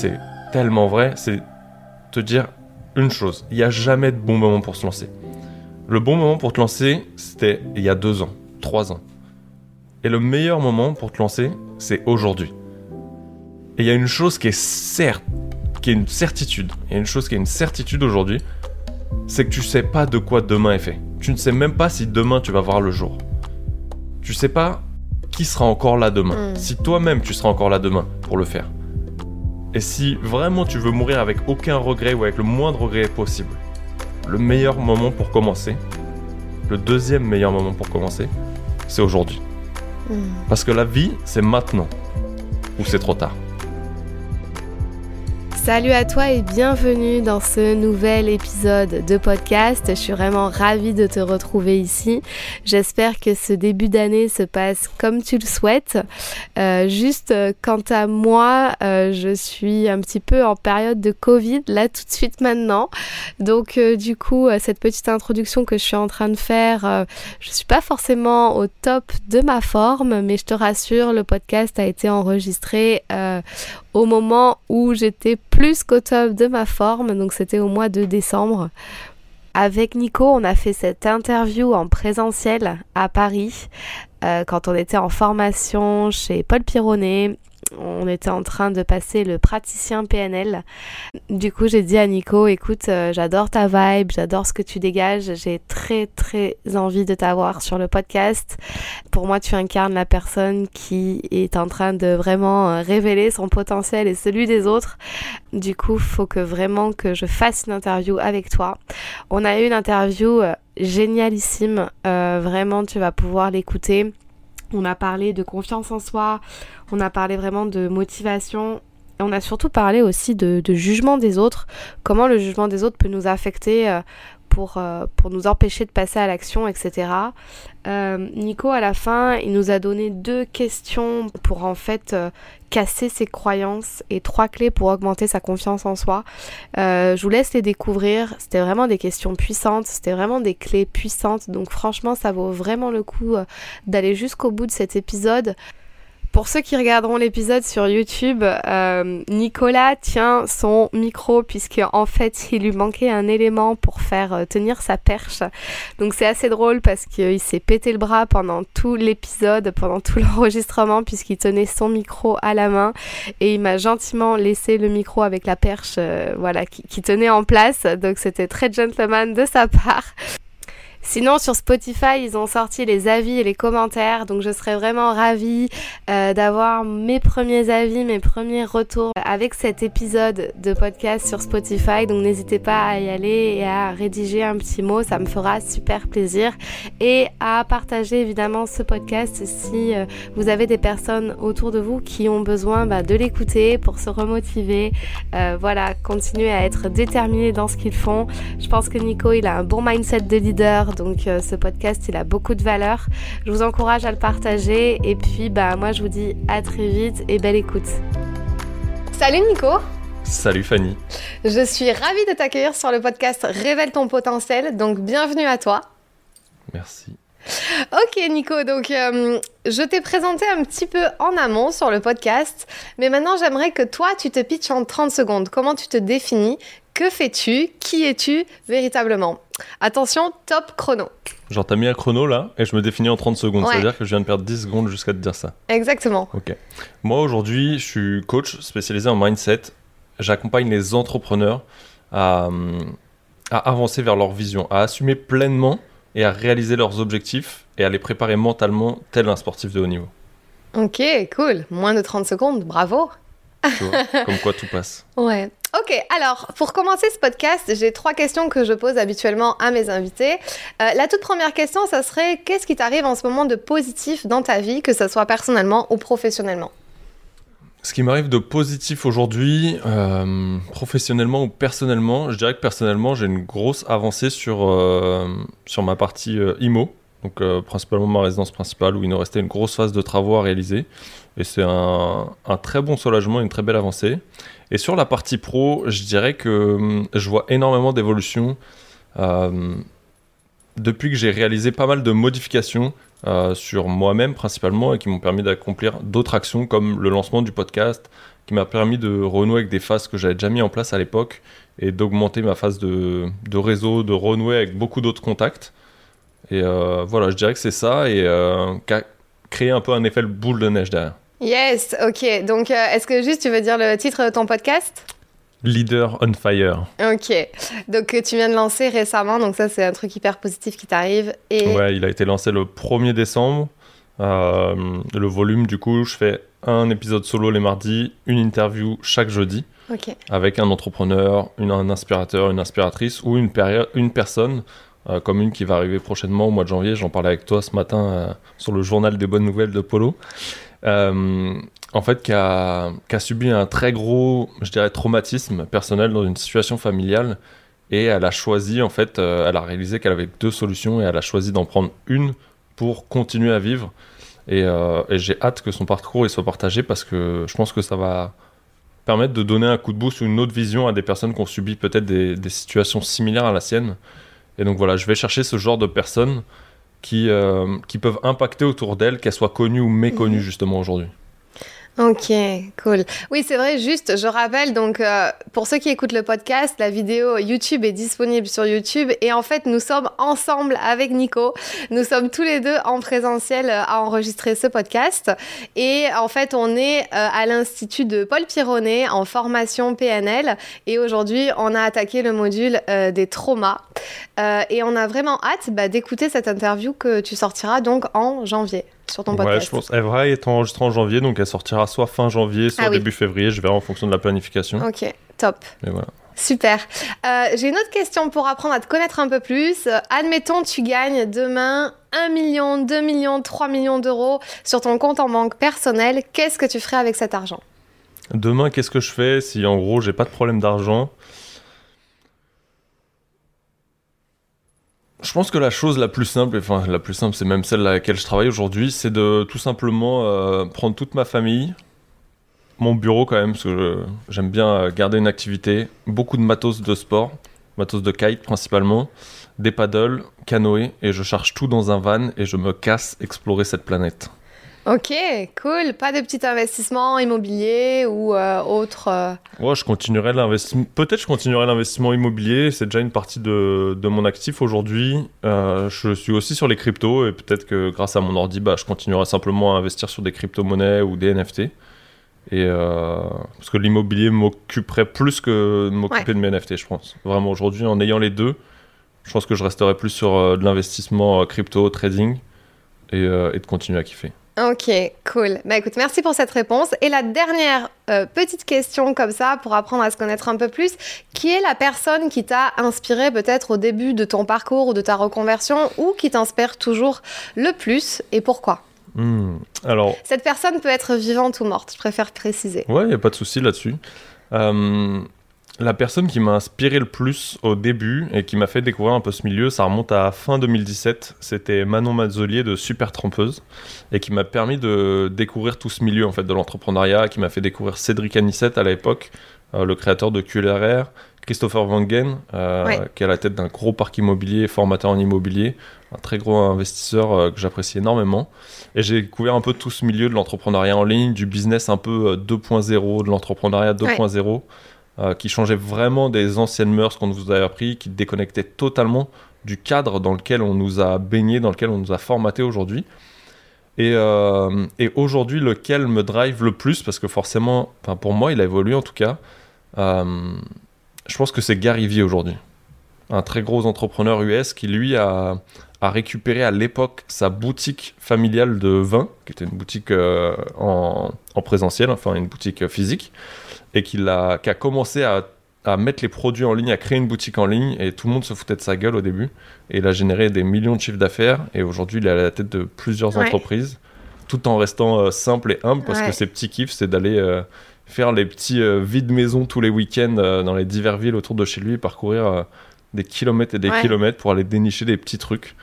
c'est tellement vrai, c'est te dire une chose, il n'y a jamais de bon moment pour se lancer. Le bon moment pour te lancer, c'était il y a deux ans, trois ans. Et le meilleur moment pour te lancer, c'est aujourd'hui. Et il y a une chose qui est certes, qui est une certitude. Il y a une chose qui est une certitude aujourd'hui, c'est que tu sais pas de quoi demain est fait. Tu ne sais même pas si demain tu vas voir le jour. Tu sais pas qui sera encore là demain. Mm. Si toi-même tu seras encore là demain pour le faire. Et si vraiment tu veux mourir avec aucun regret ou avec le moindre regret possible, le meilleur moment pour commencer, le deuxième meilleur moment pour commencer, c'est aujourd'hui. Mm. Parce que la vie, c'est maintenant. Ou c'est trop tard. Salut à toi et bienvenue dans ce nouvel épisode de podcast. Je suis vraiment ravie de te retrouver ici. J'espère que ce début d'année se passe comme tu le souhaites. Euh, juste euh, quant à moi, euh, je suis un petit peu en période de Covid, là tout de suite maintenant. Donc du coup, cette petite introduction que je suis en train de faire, je suis pas forcément au top de ma forme, mais je te rassure, le podcast a été enregistré au moment où j'étais plus qu'au top de ma forme, donc c'était au mois de décembre. Avec Nico, on a fait cette interview en présentiel à Paris euh, quand on était en formation chez Paul Pironnet. On était en train de passer le praticien PNL. Du coup, j'ai dit à Nico, écoute, euh, j'adore ta vibe, j'adore ce que tu dégages, j'ai très très envie de t'avoir sur le podcast. Pour moi, tu incarnes la personne qui est en train de vraiment euh, révéler son potentiel et celui des autres. Du coup, faut que vraiment que je fasse une interview avec toi. On a eu une interview euh, génialissime. Vraiment, tu vas pouvoir l'écouter. On a parlé de confiance en soi. On a parlé vraiment de motivation. On a surtout parlé aussi de, de jugement des autres. Comment le jugement des autres peut nous affecter euh, pour, euh, pour nous empêcher de passer à l'action, etc. Euh, Nico, à la fin, il nous a donné deux questions pour en fait euh, casser ses croyances et trois clés pour augmenter sa confiance en soi. Je vous laisse les découvrir. C'était vraiment des questions puissantes, c'était vraiment des clés puissantes. Donc franchement, ça vaut vraiment le coup d'aller jusqu'au bout de cet épisode. Pour ceux qui regarderont l'épisode sur YouTube, euh, Nicolas tient son micro puisque en fait il lui manquait un élément pour faire euh, tenir sa perche. Donc c'est assez drôle parce qu'il s'est pété le bras pendant tout l'épisode, pendant tout l'enregistrement puisqu'il tenait son micro à la main et il m'a gentiment laissé le micro avec la perche, euh, voilà, qui, qui tenait en place. Donc c'était très gentleman de sa part. Sinon, sur Spotify, ils ont sorti les avis et les commentaires, donc je serais vraiment ravie euh, d'avoir mes premiers avis, mes premiers retours avec cet épisode de podcast sur Spotify. Donc n'hésitez pas à y aller et à rédiger un petit mot, ça me fera super plaisir. Et à partager évidemment ce podcast si euh, vous avez des personnes autour de vous qui ont besoin bah, de l'écouter pour se remotiver. Euh, voilà, continuer à être déterminés dans ce qu'ils font. Je pense que Nico, il a un bon mindset de leader donc euh, ce podcast, il a beaucoup de valeur. Je vous encourage à le partager. Et puis, bah, moi, je vous dis à très vite et belle écoute. Salut Nico Salut Fanny. Je suis ravie de t'accueillir sur le podcast Révèle ton potentiel. Donc, bienvenue à toi. Merci. Ok Nico, donc euh, je t'ai présenté un petit peu en amont sur le podcast, mais maintenant j'aimerais que toi tu te pitches en 30 secondes. Comment tu te définis? Que fais-tu? Qui es-tu véritablement? Attention, top chrono. Genre, t'as mis un chrono là et je me définis en 30 secondes. Ouais. Ça veut dire que je viens de perdre 10 secondes jusqu'à te dire ça. Exactement. Ok. Moi aujourd'hui, je suis coach spécialisé en mindset. J'accompagne les entrepreneurs à, à avancer vers leur vision, à assumer pleinement et à réaliser leurs objectifs et à les préparer mentalement tel un sportif de haut niveau. Ok, cool. Moins de 30 secondes, bravo. Tu vois Comme quoi tout passe. Ouais. Ok, alors pour commencer ce podcast, j'ai trois questions que je pose habituellement à mes invités. Euh, la toute première question, ça serait qu'est-ce qui t'arrive en ce moment de positif dans ta vie, que ce soit personnellement ou professionnellement? Ce qui m'arrive de positif aujourd'hui, euh, professionnellement ou personnellement, je dirais que personnellement, j'ai une grosse avancée sur, euh, sur ma partie IMO, donc principalement ma résidence principale, où il nous restait une grosse phase de travaux à réaliser. Et c'est un, un très bon soulagement, une très belle avancée. Et sur la partie pro, je dirais que hum, je vois énormément d'évolution euh, depuis que j'ai réalisé pas mal de modifications euh, sur moi-même principalement et qui m'ont permis d'accomplir d'autres actions comme le lancement du podcast qui m'a permis de renouer avec des phases que j'avais déjà mis en place à l'époque et d'augmenter ma phase de, de, réseau, de renouer avec beaucoup d'autres contacts. Et euh, voilà, je dirais que c'est ça et euh, créer un peu un effet boule de neige derrière. Yes, ok. Donc, euh, est-ce que juste tu veux dire le titre de ton podcast? Leader on Fire. Ok. Donc, tu viens de lancer récemment, donc ça, c'est un truc hyper positif qui t'arrive. Et... Ouais, il a été lancé le 1er décembre. Euh, le volume, du coup, je fais un épisode solo les mardis, une interview chaque jeudi. Avec un entrepreneur, une, un inspirateur, une inspiratrice ou une, une personne euh, comme une qui va arriver prochainement au mois de janvier. J'en parlais avec toi ce matin euh, sur le journal des bonnes nouvelles de Polo. En fait, qui a, subi un très gros, je dirais, traumatisme personnel dans une situation familiale. Et elle a choisi, en fait, elle a réalisé qu'elle avait deux solutions et elle a choisi d'en prendre une pour continuer à vivre. Euh, et, j'ai hâte que son parcours il soit partagé parce que je pense que ça va permettre de donner un coup de boost ou une autre vision à des personnes qui ont subi peut-être des, situations similaires à la sienne. Et donc voilà, je vais chercher ce genre de personnes qui, euh, qui peuvent impacter autour d'elles, qu'elles soient connues ou méconnues mhm. justement aujourd'hui. Ok, cool. Oui, c'est vrai, juste, je rappelle, donc, euh, pour ceux qui écoutent le podcast, la vidéo YouTube est disponible sur YouTube. Et en fait, nous sommes ensemble avec Nico. Nous sommes tous les deux en présentiel euh, à enregistrer ce podcast. Et en fait, on est euh, à l'Institut de Paul Pironnet en formation PNL. Et aujourd'hui, on a attaqué le module des traumas. et on a vraiment hâte bah, d'écouter cette interview que tu sortiras donc en janvier sur ton podcast. Ouais, je pense. Evra est enregistrée en janvier, donc elle sortira soit fin janvier, soit ah début février. Je verrai en fonction de la planification. Ok, top. Et voilà. Super. Euh, j'ai une autre question pour apprendre à te connaître un peu plus. admettons, tu gagnes demain 1 million, 2 millions, 3 millions d'euros sur ton compte en banque personnel. Qu'est-ce que tu ferais avec cet argent? Demain, qu'est-ce que je fais si en gros j'ai pas de problème d'argent? Je pense que la chose la plus simple, enfin la plus simple, c'est même celle à laquelle je travaille aujourd'hui, c'est de tout simplement euh, prendre toute ma famille, mon bureau quand même, parce que j'aime bien garder une activité, beaucoup de matos de sport, matos de kite principalement, des paddles, canoë, et je charge tout dans un van et je me casse explorer cette planète. Ok, cool. Pas de petit investissement immobilier ou euh, autre euh Ouais, je continuerai l'investissement. Peut-être je continuerai l'investissement immobilier. C'est déjà une partie de, de mon actif aujourd'hui. Euh, je suis aussi sur les cryptos et peut-être que grâce à mon ordi, bah, je continuerai simplement à investir sur des crypto-monnaies ou des NFT. Et parce que l'immobilier m'occuperait plus que de m'occuper de mes NFT, je pense. Vraiment aujourd'hui, en ayant les deux, je pense que je resterai plus sur de l'investissement crypto, trading et, et de continuer à kiffer. Ok, cool. Bah écoute, merci pour cette réponse. Et la dernière euh, petite question comme ça, pour apprendre à se connaître un peu plus, qui est la personne qui t'a inspiré peut-être au début de ton parcours ou de ta reconversion, ou qui t'inspire toujours le plus, et pourquoi? Hmm, alors... Cette personne peut être vivante ou morte, je préfère préciser. Ouais, il n'y a pas de souci là-dessus. Euh, la personne qui m'a inspiré le plus au début et qui m'a fait découvrir un peu ce milieu, ça remonte à fin 2017. C'était Manon Mazzolier de Super Trompeuse et qui m'a permis de découvrir tout ce milieu en fait de l'entrepreneuriat, qui m'a fait découvrir Cédric Anissette à l'époque, euh, le créateur de QLRR, Christopher Wangen, euh, qui est à la tête d'un gros parc immobilier, formateur en immobilier, un très gros investisseur euh, que j'apprécie énormément. Et j'ai découvert un peu tout ce milieu de l'entrepreneuriat en ligne, du business un peu 2.0, de l'entrepreneuriat 2.0. Euh, qui changeait vraiment des anciennes mœurs qu'on vous avait appris, qui déconnectait totalement du cadre dans lequel on nous a baigné, dans lequel on nous a formaté aujourd'hui. Et, euh, et aujourd'hui, lequel me drive le plus, parce que forcément, pour moi, il a évolué en tout cas, euh, je pense que c'est Gary Vee aujourd'hui. Un très gros entrepreneur US qui, lui, a, récupéré à l'époque sa boutique familiale de vin, qui était une boutique en, présentiel, enfin une boutique physique, et qui a, qui a commencé à, à, mettre les produits en ligne, à créer une boutique en ligne, et tout le monde se foutait de sa gueule au début. Et il a généré des millions de chiffres d'affaires, et aujourd'hui il est à la tête de plusieurs entreprises, tout en restant euh, simple et humble, parce que ses petits kiffs, c'est d'aller euh, faire les petits euh, vides maisons tous les week-ends dans les diverses villes autour de chez lui, et parcourir des kilomètres et des kilomètres pour aller dénicher des petits trucs.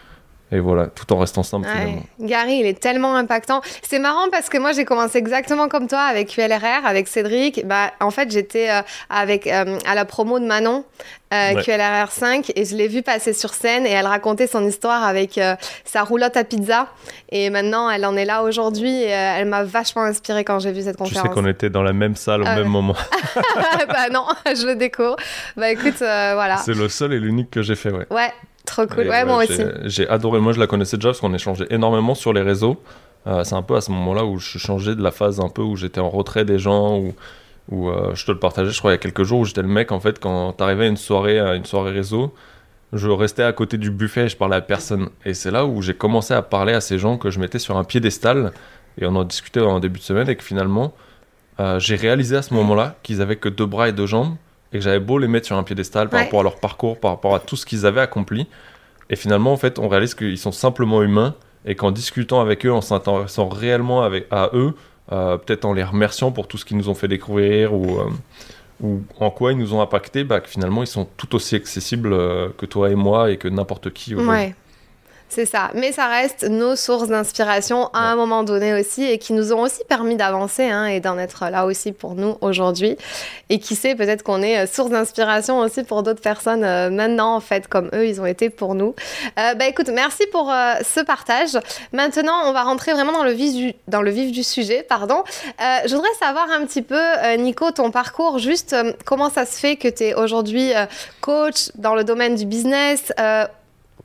Et voilà, tout en restant simple finalement. Gary, il est tellement impactant. C'est marrant parce que moi, j'ai commencé exactement comme toi avec QLRR, avec Cédric. Bah, en fait, j'étais euh, avec euh, à la promo de Manon, euh, QLRR 5, et je l'ai vue passer sur scène et elle racontait son histoire avec sa roulotte à pizza. Et maintenant, elle en est là aujourd'hui et elle m'a vachement inspirée quand j'ai vu cette conférence. Tu sais qu'on était dans la même salle au même moment. bah non, je le découvre. Bah écoute, voilà. C'est le seul et l'unique que j'ai fait, ouais. Ouais, Trop cool, ouais, moi aussi. J'ai adoré, moi je la connaissais déjà parce qu'on échangeait énormément sur les réseaux. Euh, c'est un peu à ce moment-là où je changeais de la phase un peu où j'étais en retrait des gens, où, où euh, je te le partageais, je crois, il y a quelques jours, où j'étais le mec, en fait, quand t'arrivais à une soirée, à une soirée réseau, je restais à côté du buffet et je parlais à personne. Et c'est là où j'ai commencé à parler à ces gens que je mettais sur un piédestal, et on en discutait en début de semaine, et que finalement, euh, j'ai réalisé à ce moment-là qu'ils avaient que deux bras et deux jambes, et que j'avais beau les mettre sur un piédestal par rapport à leur parcours, par rapport à tout ce qu'ils avaient accompli. Et finalement, en fait, on réalise qu'ils sont simplement humains et qu'en discutant avec eux, en s'intéressant réellement avec, à eux, euh, peut-être en les remerciant pour tout ce qu'ils nous ont fait découvrir ou, euh, ou en quoi ils nous ont impacté, bah, que finalement, ils sont tout aussi accessibles euh, que toi et moi et que n'importe qui. Ouais. C'est ça. Mais ça reste nos sources d'inspiration à un moment donné aussi et qui nous ont aussi permis d'avancer hein, et d'en être là aussi pour nous aujourd'hui. Et qui sait, peut-être qu'on est euh, source d'inspiration aussi pour d'autres personnes euh, maintenant, en fait, comme eux, ils ont été pour nous. Euh, bah écoute, merci pour ce partage. Maintenant, on va rentrer vraiment dans le vif du, dans le vif du sujet. Pardon. je voudrais savoir un petit peu, Nico, ton parcours, juste comment ça se fait que tu es aujourd'hui coach dans le domaine du business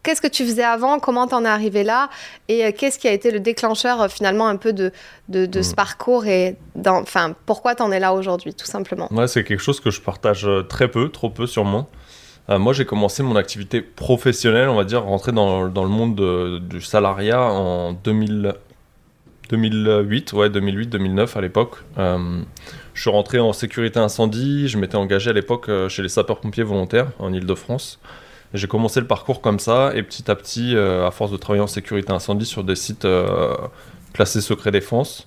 qu'est-ce que tu faisais avant, comment t'en es arrivé là, et euh, qu'est-ce qui a été le déclencheur euh, finalement un peu de, de, ce hmm. parcours et enfin pourquoi t'en es là aujourd'hui, tout simplement? Ouais, c'est quelque chose que je partage euh, très peu, trop peu sûrement. moi, j'ai commencé mon activité professionnelle, on va dire, rentrer dans, dans le monde du salariat en 2000, 2008, ouais, 2008-2009 à l'époque. je suis rentré en sécurité incendie, je m'étais engagé à l'époque chez les sapeurs-pompiers volontaires en Ile-de-France. J'ai commencé le parcours comme ça, et petit à petit, euh, à force de travailler en sécurité incendie sur des sites euh, classés secret défense,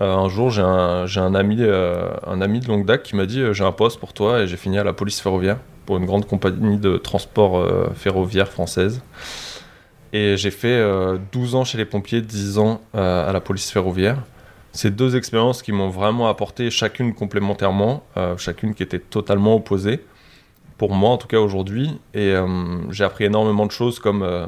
euh, un jour, j'ai un, ami, un ami de longue date qui m'a dit J'ai un poste pour toi, et j'ai fini à la police ferroviaire, pour une grande compagnie de transport ferroviaire française. Et j'ai fait 12 ans chez les pompiers, 10 ans à la police ferroviaire. C'est deux expériences qui m'ont vraiment apporté, chacune complémentairement, chacune qui était totalement opposée pour moi en tout cas aujourd'hui. Et euh, j'ai appris énormément de choses comme euh,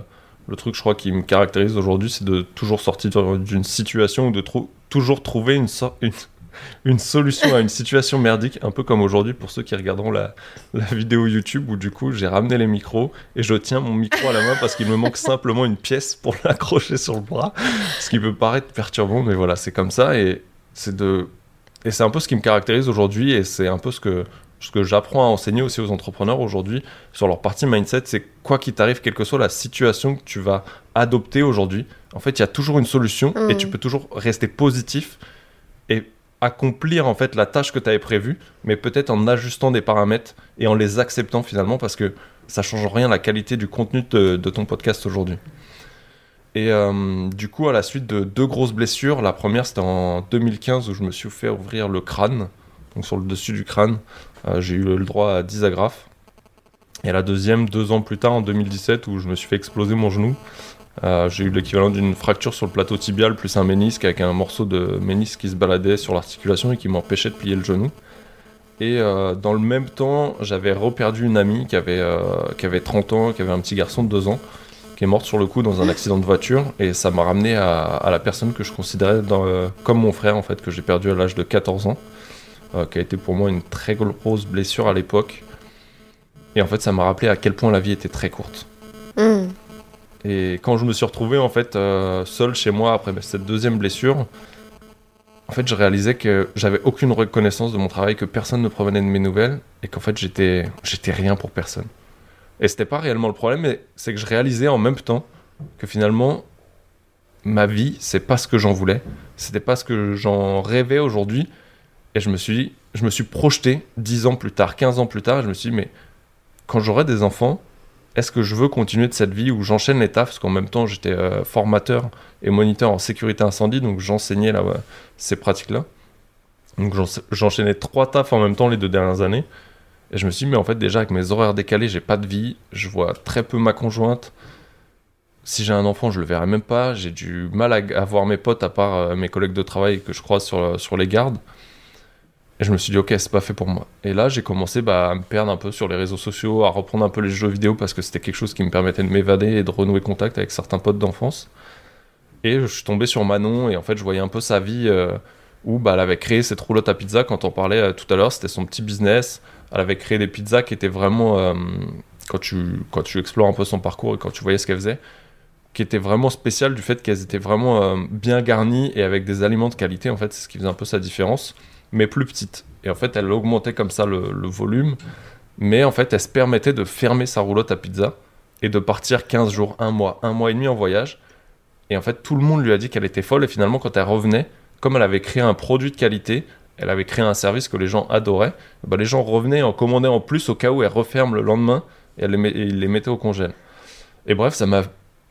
le truc je crois qui me caractérise aujourd'hui, c'est de toujours sortir d'une situation ou de toujours trouver une, une, une, solution à une situation merdique, un peu comme aujourd'hui pour ceux qui regarderont la, la vidéo YouTube où du coup j'ai ramené les micros et je tiens mon micro à la main parce qu'il me manque simplement une pièce pour l'accrocher sur le bras, ce qui peut paraître perturbant, mais voilà, c'est comme ça et c'est de et c'est un peu ce qui me caractérise aujourd'hui et c'est un peu ce que ce que j'apprends à enseigner aussi aux entrepreneurs aujourd'hui sur leur partie mindset, c'est quoi qu'il t'arrive, quelle que soit la situation que tu vas adopter aujourd'hui, en fait, il y a toujours une solution et mm. tu peux toujours rester positif et accomplir en fait la tâche que tu avais prévue, mais peut-être en ajustant des paramètres et en les acceptant finalement parce que ça change rien la qualité du contenu de, ton podcast aujourd'hui. Et euh, du coup, à la suite de deux grosses blessures, la première c'était en 2015 où je me suis fait ouvrir le crâne, donc sur le dessus du crâne, j'ai eu le droit à 10 agrafes. Et la deuxième, deux ans plus tard, en 2017, où je me suis fait exploser mon genou. Euh, j'ai eu l'équivalent d'une fracture sur le plateau tibial plus un ménisque avec un morceau de ménisque qui se baladait sur l'articulation et qui m'empêchait de plier le genou. Et euh, dans le même temps, j'avais reperdu une amie qui avait, qui avait 30 ans, qui avait un petit garçon de 2 ans, qui est morte sur le coup dans un accident de voiture. Et ça m'a ramené à, la personne que je considérais comme mon frère, en fait, que j'ai perdu à l'âge de 14 ans. Euh, qui a été pour moi une très grosse blessure à l'époque. Et en fait, ça m'a rappelé à quel point la vie était très courte. Hmm. Et quand je me suis retrouvé en fait euh, seul chez moi après cette deuxième blessure, en fait, je réalisais que j'avais aucune reconnaissance de mon travail, que personne ne provenait de mes nouvelles, et qu'en fait, j'étais, j'étais rien pour personne. Et c'était pas réellement le problème, mais c'est que je réalisais en même temps que finalement, ma vie, c'est pas ce que j'en voulais, c'était pas ce que j'en rêvais aujourd'hui, et je me suis, je me suis projeté 10 ans plus tard, 15 ans plus tard, et je me suis dit, mais quand j'aurai des enfants, est-ce que je veux continuer de cette vie où j'enchaîne les tafs? Parce qu'en même temps, j'étais euh, formateur et moniteur en sécurité incendie, donc j'enseignais là, ces pratiques-là. Donc j'enchaînais trois tafs en même temps les deux dernières années. Et je me suis dit, mais en fait, déjà avec mes horaires décalés, j'ai pas de vie, je vois très peu ma conjointe. si j'ai un enfant, je le verrai même pas. J'ai du mal à, voir mes potes à part euh, mes collègues de travail que je croise sur, sur les gardes. Et je me suis dit, ok, c'est pas fait pour moi. Et là, j'ai commencé bah, à me perdre un peu sur les réseaux sociaux, à reprendre un peu les jeux vidéo parce que c'était quelque chose qui me permettait de m'évader et de renouer contact avec certains potes d'enfance. Et je suis tombé sur Manon et en fait, je voyais un peu sa vie euh, où bah, elle avait créé cette roulotte à pizza. Quand on parlait euh, tout à l'heure, c'était son petit business. Elle avait créé des pizzas qui étaient vraiment, quand, tu, quand tu explores un peu son parcours et quand tu voyais ce qu'elle faisait, qui était vraiment spécial du fait qu'elles étaient vraiment euh, bien garnies et avec des aliments de qualité. En fait, c'est ce qui faisait un peu sa différence, mais plus petite. Et en fait, elle augmentait comme ça le, volume, mais en fait, elle se permettait de fermer sa roulotte à pizza et de partir 15 jours, un mois, un mois et demi en voyage. Et en fait, tout le monde lui a dit qu'elle était folle. Et finalement, quand elle revenait, comme elle avait créé un produit de qualité, elle avait créé un service que les gens adoraient, bah, les gens revenaient en commandaient en plus au cas où elle referme le lendemain et, elle les, et mettaient au congèle. Et bref, ça m'a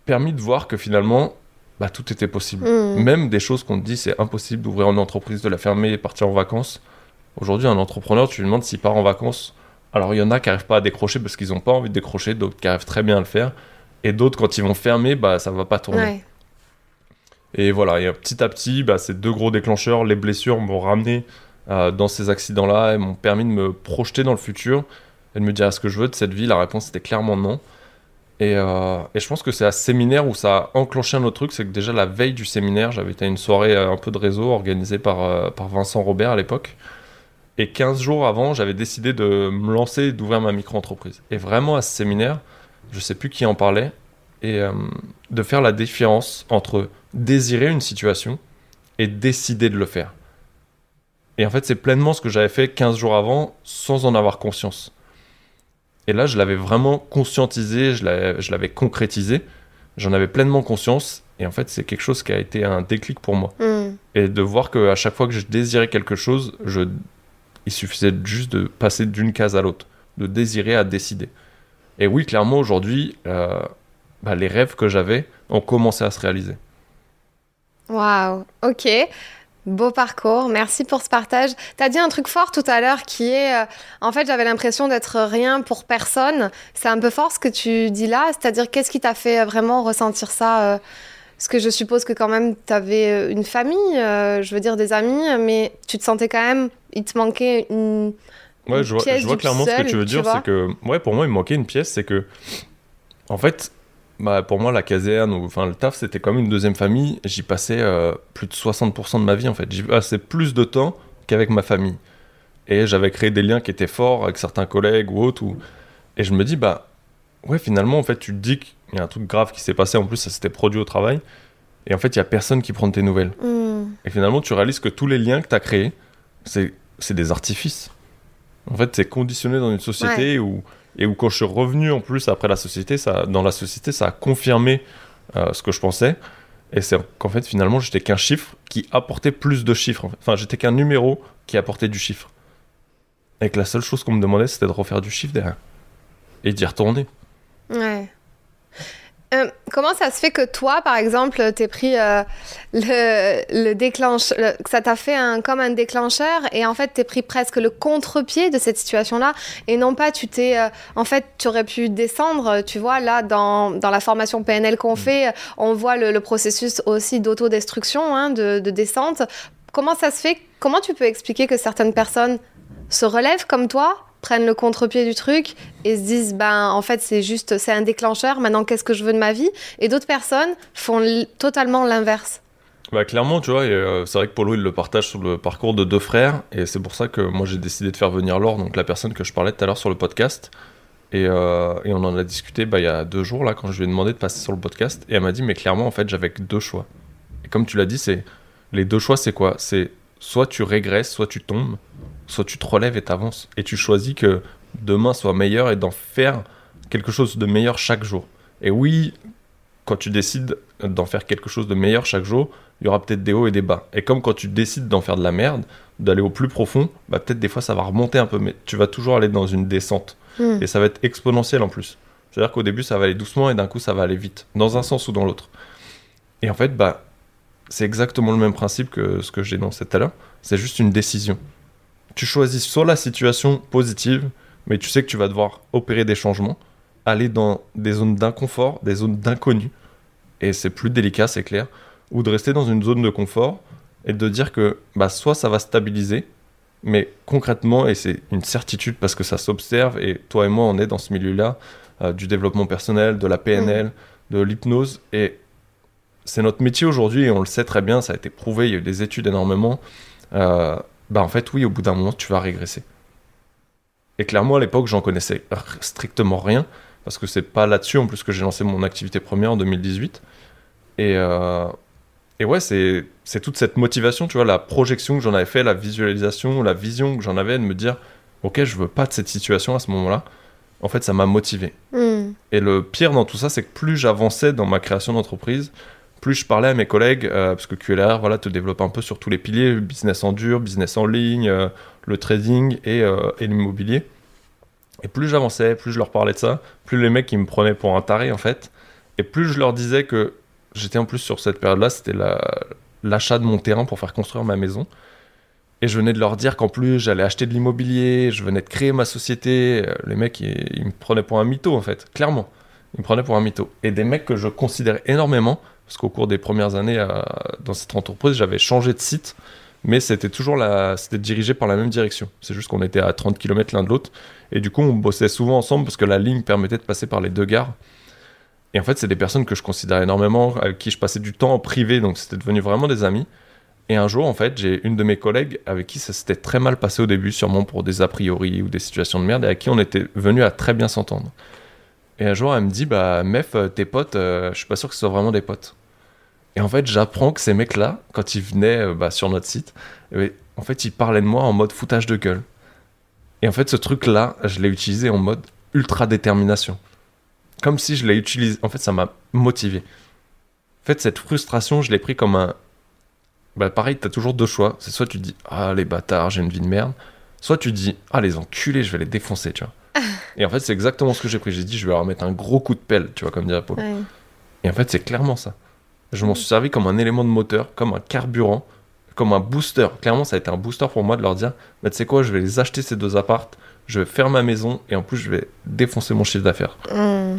permis de voir que finalement, bah, tout était possible. Mm. Même des choses qu'on te dit, c'est impossible d'ouvrir une entreprise, de la fermer et partir en vacances. Aujourd'hui, un entrepreneur, tu lui demandes s'il part en vacances. Alors, il y en a qui n'arrivent pas à décrocher parce qu'ils n'ont pas envie de décrocher, d'autres qui arrivent très bien à le faire. Et d'autres, quand ils vont fermer, bah, ça va pas tourner. Et voilà, et petit à petit, bah, ces deux gros déclencheurs, les blessures m'ont ramené euh, dans ces accidents-là et m'ont permis de me projeter dans le futur et de me dire est-ce que je veux de cette vie? La réponse était clairement non. Euh, et, je pense que c'est à ce séminaire où ça a enclenché un autre truc, c'est que déjà la veille du séminaire, j'avais été à une soirée euh, un peu de réseau organisée par, euh, par Vincent Robert à l'époque. Et 15 jours avant, j'avais décidé de me lancer d'ouvrir ma micro-entreprise. Et vraiment à ce séminaire, je sais plus qui en parlait, et de faire la différence entre désirer une situation et décider de le faire. Et en fait, c'est pleinement ce que j'avais fait 15 jours avant sans en avoir conscience. Et là, je l'avais vraiment conscientisé, je l'avais concrétisé, j'en avais pleinement conscience. Et en fait, c'est quelque chose qui a été un déclic pour moi. Hmm. Et de voir qu'à chaque fois que je désirais quelque chose, je... il suffisait juste de passer d'une case à l'autre, de désirer à décider. Et oui, clairement, aujourd'hui, euh, bah, les rêves que j'avais ont commencé à se réaliser. Waouh, ok. Beau parcours, merci pour ce partage. Tu as dit un truc fort tout à l'heure qui est, euh, en fait, j'avais l'impression d'être rien pour personne. C'est un peu fort ce que tu dis là, c'est-à-dire qu'est-ce qui t'a fait vraiment ressentir ça euh, Parce que je suppose que quand même, tu avais euh, une famille, je veux dire des amis, mais tu te sentais quand même, il te manquait une... Ouais, je vois, je vois clairement ce que tu veux dire, c'est que, ouais, pour moi, il me manquait une pièce, c'est que, en fait, bah, pour moi, la caserne, ou enfin le taf, c'était comme une deuxième famille. J'y passais euh, plus de 60% de ma vie en fait. J'y passais plus de temps qu'avec ma famille. Et j'avais créé des liens qui étaient forts avec certains collègues ou autres. Et je me dis, bah ouais, finalement, en fait, tu te dis qu'il y a un truc grave qui s'est passé. En plus, ça s'était produit au travail. Et en fait, il y a personne qui prend tes nouvelles. Hmm. Et finalement, tu réalises que tous les liens que tu as créés, c'est des artifices. En fait, c'est conditionné dans une société où et où quand je suis revenu en plus après la société, ça, dans la société, ça a confirmé euh, ce que je pensais. Et c'est qu'en fait, finalement, j'étais qu'un chiffre qui apportait plus de chiffres. Enfin, j'étais qu'un numéro qui apportait du chiffre. Et que la seule chose qu'on me demandait, c'était de refaire du chiffre derrière. Et d'y retourner. Ouais. Euh, comment ça se fait que toi, par exemple, t'es pris euh, le, le déclenche, ça t'a fait un, comme un déclencheur et en fait t'es pris presque le contre-pied de cette situation-là et non pas tu t'es, euh, en fait tu aurais pu descendre, tu vois, là dans, dans la formation PNL qu'on mm. fait, on voit le, processus aussi d'autodestruction, hein, de, de descente. Comment ça se fait? Comment tu peux expliquer que certaines personnes se relèvent comme toi? Prennent le contre-pied du truc et se disent ben en fait c'est juste c'est un déclencheur maintenant qu'est-ce que je veux de ma vie? Et d'autres personnes font totalement l'inverse. Bah clairement tu vois euh, c'est vrai que Polo il le partage sur le parcours de deux frères et c'est pour ça que moi j'ai décidé de faire venir Laure donc la personne que je parlais tout à l'heure sur le podcast. Et, euh, et, on en a discuté bah, il y a deux jours là quand je lui ai demandé de passer sur le podcast et elle m'a dit mais clairement en fait j'avais deux choix. Et comme tu l'as dit c'est les deux choix c'est quoi? C'est soit tu régresses soit tu tombes soit tu te relèves et t'avances. Et tu choisis que demain soit meilleur et d'en faire quelque chose de meilleur chaque jour. Et oui, quand tu décides d'en faire quelque chose de meilleur chaque jour, il y aura peut-être des hauts et des bas. Et comme quand tu décides d'en faire de la merde, d'aller au plus profond, bah peut-être des fois ça va remonter un peu, mais tu vas toujours aller dans une descente. Hmm. Et ça va être exponentiel en plus. C'est-à-dire qu'au début ça va aller doucement et d'un coup ça va aller vite, dans un sens ou dans l'autre. Et en fait, bah, c'est exactement le même principe que ce que j'ai dénoncé tout à l'heure. C'est juste une décision tu choisis soit la situation positive, mais tu sais que tu vas devoir opérer des changements, aller dans des zones d'inconfort, des zones d'inconnu, et c'est plus délicat, c'est clair, ou de rester dans une zone de confort et de dire que bah, soit ça va stabiliser, mais concrètement, et c'est une certitude parce que ça s'observe, et toi et moi, on est dans ce milieu-là, euh, du développement personnel, de la PNL, de l'hypnose, et c'est notre métier aujourd'hui, et on le sait très bien, ça a été prouvé, il y a eu des études énormément. Euh, bah en fait, oui, au bout d'un moment, tu vas régresser. Et clairement, à l'époque, j'en connaissais strictement rien, parce que c'est pas là-dessus en plus que j'ai lancé mon activité première en 2018. Et, euh, et ouais, c'est, toute cette motivation, tu vois, la projection que j'en avais fait, la visualisation, la vision que j'en avais de me dire, ok, je veux pas de cette situation à ce moment-là. En fait, ça m'a motivé. Hmm. Et le pire dans tout ça, c'est que plus j'avançais dans ma création d'entreprise, plus je parlais à mes collègues, euh, parce que QLR voilà, te développe un peu sur tous les piliers, business en dur, business en ligne, euh, le trading et, euh, et l'immobilier. Et plus j'avançais, plus je leur parlais de ça, plus les mecs ils me prenaient pour un taré en fait. Et plus je leur disais que j'étais en plus sur cette période-là, c'était la- l'achat de mon terrain pour faire construire ma maison. Et je venais de leur dire qu'en plus j'allais acheter de l'immobilier, je venais de créer ma société. Les mecs ils, ils me prenaient pour un mytho en fait, clairement. Ils me prenaient pour un mytho. Et des mecs que je considérais énormément, parce qu'au cours des premières années euh, dans cette entreprise, j'avais changé de site, mais c'était toujours c'était dirigé par la même direction. C'est juste qu'on était à 30 km l'un de l'autre, et du coup on bossait souvent ensemble parce que la ligne permettait de passer par les deux gares. Et en fait, c'est des personnes que je considérais énormément, avec qui je passais du temps en privé, donc c'était devenu vraiment des amis. Et un jour, en fait, j'ai une de mes collègues avec qui ça s'était très mal passé au début, sûrement pour des a priori ou des situations de merde, et avec qui on était venu à très bien s'entendre. Et un jour, elle me dit, bah, Mef, euh, tes potes, euh, je suis pas sûr que ce soient vraiment des potes. Et en fait, j'apprends que ces mecs-là, quand ils venaient euh, bah, sur notre site, eh, en fait, ils parlaient de moi en mode foutage de gueule. Et en fait, ce truc-là, je l'ai utilisé en mode ultra détermination. Comme si je l'ai utilisé. En fait, ça m'a motivé. En fait, cette frustration, je l'ai pris comme un. Bah, pareil, t'as toujours deux choix. C'est soit tu dis, ah, les bâtards, j'ai une vie de merde. Soit tu dis, ah, les enculés, je vais les défoncer, tu vois. Et en fait, c'est exactement ce que j'ai pris. J'ai dit, je vais leur mettre un gros coup de pelle, tu vois, comme dirait Paul. Ouais. Et en fait, c'est clairement ça. Je m'en suis servi comme un élément de moteur, comme un carburant, comme un booster. Clairement, ça a été un booster pour moi de leur dire bah, Tu sais quoi, je vais les acheter ces deux appartes, je vais faire ma maison et en plus, je vais défoncer mon chiffre d'affaires. Hmm.